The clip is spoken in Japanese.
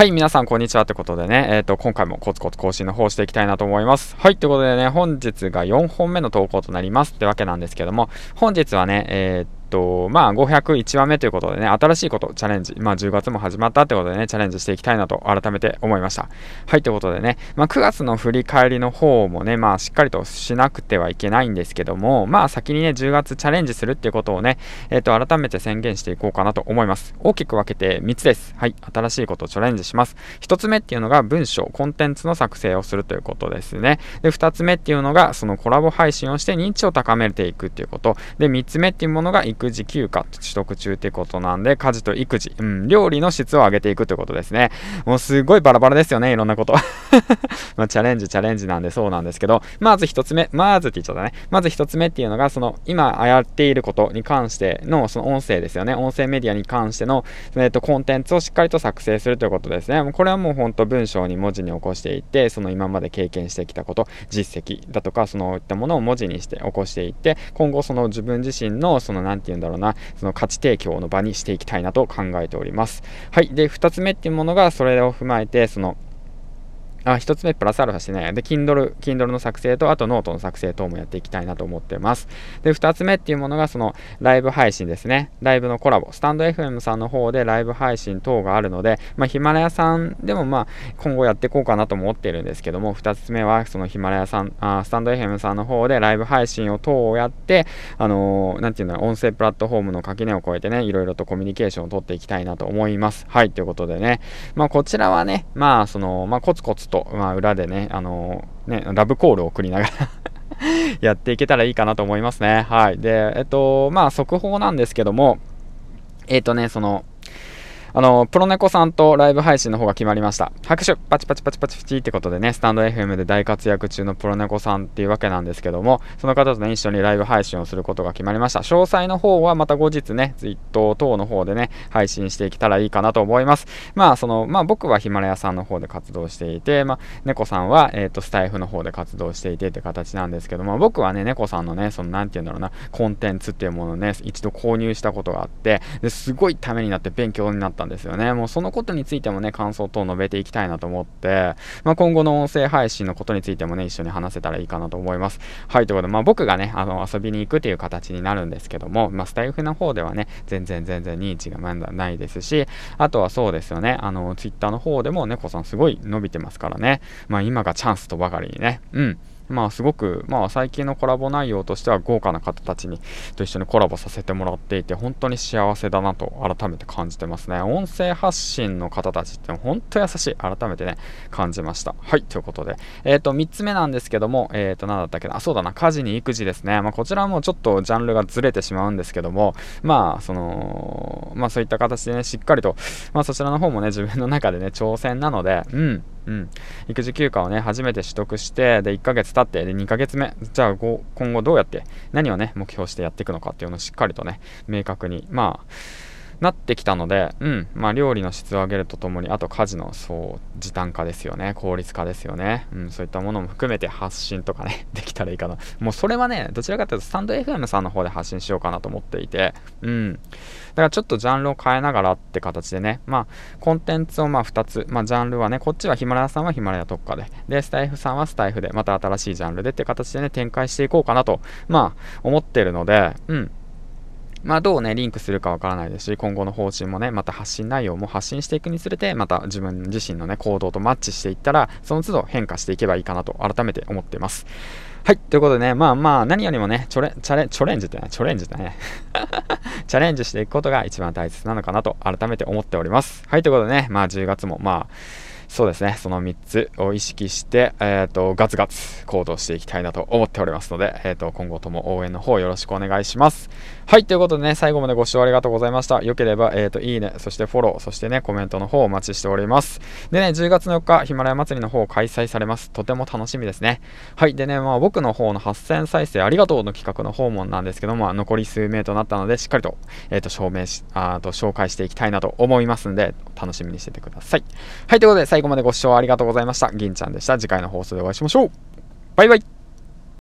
はい、皆さん、こんにちは。ってことでね、えっ、ー、と、今回もコツコツ更新の方していきたいなと思います。はい、ということでね、本日が4本目の投稿となりますってわけなんですけども、本日はね、えっーと、まあ、501話目ということでね、新しいこと、チャレンジ、まあ、10月も始まったってことでね、チャレンジしていきたいなと改めて思いました。はい、ということでね、まあ、9月の振り返りの方もね、まあ、しっかりとしなくてはいけないんですけども、まあ、先にね、10月チャレンジするっていうことをね、えっ、ー、と、改めて宣言していこうかなと思います。大きく分けて3つです。はい、新しいことをチャレンジします。1つ目っていうのが文章、コンテンツの作成をするということですね。で、2つ目っていうのが、そのコラボ配信をして認知を高めていくっていうこと。で、3つ目っていうものが育児休暇取得中ってことなんで、家事と育児、うん、料理の質を上げていくってことですね。もうすごいバラバラですよね、いろんなこと。まあ、チャレンジ、チャレンジなんでそうなんですけど、まず一つ目、まずって言っちゃったね。まず一つ目っていうのが、その、今やっていることに関しての、その音声ですよね。音声メディアに関しての、えっ、と、コンテンツをしっかりと作成するということですね。これはもう本当文章に文字に起こしていって、その今まで経験してきたこと、実績だとか、そのいったものを文字にして起こしていって、今後その自分自身の、その、なんて言うんだろうな、その価値提供の場にしていきたいなと考えております。はい。で、2つ目っていうものが、それを踏まえて、その、あ、一つ目プラスアルファしてね、で、Kindle、Kindle の作成と、あとノートの作成等もやっていきたいなと思ってます。で、二つ目っていうものが、その、ライブ配信ですね。ライブのコラボ。スタンド FM さんの方でライブ配信等があるので、まあ、ヒマラヤさんでも、まあ、今後やっていこうかなと思ってるんですけども、二つ目は、そのヒマラヤさん、あスタンド FM さんの方でライブ配信を等をやって、あのー、なんていうんだろう、音声プラットフォームの垣根を越えてね、いろいろとコミュニケーションを取っていきたいなと思います。はい、ということでね、まあ、こちらはね、まあ、その、まあ、コツコツと、まあ、裏でね、あのね、ラブコールを送りながら やっていけたらいいかなと思いますね。はい。で、えっと、まあ、速報なんですけども、えっとね、その、あの、プロネコさんとライブ配信の方が決まりました。拍手パチパチパチパチパチってことでね、スタンド FM で大活躍中のプロネコさんっていうわけなんですけども、その方とね、一緒にライブ配信をすることが決まりました。詳細の方はまた後日ね、ツイート等の方でね、配信していけたらいいかなと思います。まあ、その、まあ僕はヒマラヤさんの方で活動していて、まあ、猫さんは、えっ、ー、と、スタイフの方で活動していてって形なんですけども、僕はね、猫さんのね、その、なんて言うんだろうな、コンテンツっていうものをね、一度購入したことがあって、ですごいためになって勉強になったたんですよね。もうそのことについてもね、感想等を述べていきたいなと思って、まあ、今後の音声配信のことについてもね、一緒に話せたらいいかなと思います。はい、ということで、まあ、僕がね、あの、遊びに行くという形になるんですけども、まあ、スタイフの方ではね、全然全然認知がまだないですし、あとはそうですよね、あの、ツイッターの方でも猫さんすごい伸びてますからね、まあ、今がチャンスとばかりにね、うん。まあすごく、まあ最近のコラボ内容としては豪華な方たちにと一緒にコラボさせてもらっていて本当に幸せだなと改めて感じてますね。音声発信の方たちって本当優しい。改めてね、感じました。はい、ということで。えっ、ー、と、3つ目なんですけども、えっ、ー、と、何だったっけな。あ、そうだな。家事に育児ですね。まあこちらもちょっとジャンルがずれてしまうんですけども、まあその、まあそういった形でね、しっかりと、まあそちらの方もね、自分の中でね、挑戦なので、うん。うん、育児休暇をね初めて取得してで1ヶ月経ってで2ヶ月目じゃあ今後どうやって何をね目標してやっていくのかっていうのをしっかりとね明確にまあなってきたので、うん、まあ、料理の質を上げるとともに、あと家事の、そう、時短化ですよね、効率化ですよね、うん、そういったものも含めて発信とかね、できたらいいかな。もうそれはね、どちらかというと、スタンド FM さんの方で発信しようかなと思っていて、うん。だからちょっとジャンルを変えながらって形でね、まあ、コンテンツをまあ2つ、まあ、ジャンルはね、こっちはヒマラヤさんはヒマラヤ特化で、で、スタイフさんはスタイフで、また新しいジャンルでって形でね、展開していこうかなと、まあ、思ってるので、うん。まあ、どうね、リンクするかわからないですし、今後の方針もね、また発信内容も発信していくにつれて、また自分自身のね、行動とマッチしていったら、その都度変化していけばいいかなと改めて思っています。はい。ということでね、まあまあ、何よりもね、チョレ、チャレ、チョレンジってね、チョレンジってね、チャレンジしていくことが一番大切なのかなと改めて思っております。はい。ということでね、まあ10月もまあ、そうですね、その3つを意識して、えっ、ー、と、ガツガツ行動していきたいなと思っておりますので、えっ、ー、と、今後とも応援の方よろしくお願いします。はい、ということでね、最後までご視聴ありがとうございました。よければ、えっ、ー、と、いいね、そしてフォロー、そしてね、コメントの方お待ちしております。でね、10月4日、ヒマラヤ祭りの方開催されます。とても楽しみですね。はい、でね、まあ僕の方の8000再生ありがとうの企画の訪問なんですけども、残り数名となったので、しっかりと、えっ、と、証明し、あと、紹介していきたいなと思いますんで、楽しみにしててください。はい、ということで、最後までご視聴ありがとうございました。銀ちゃんでした。次回の放送でお会いしましょう。バイバイ。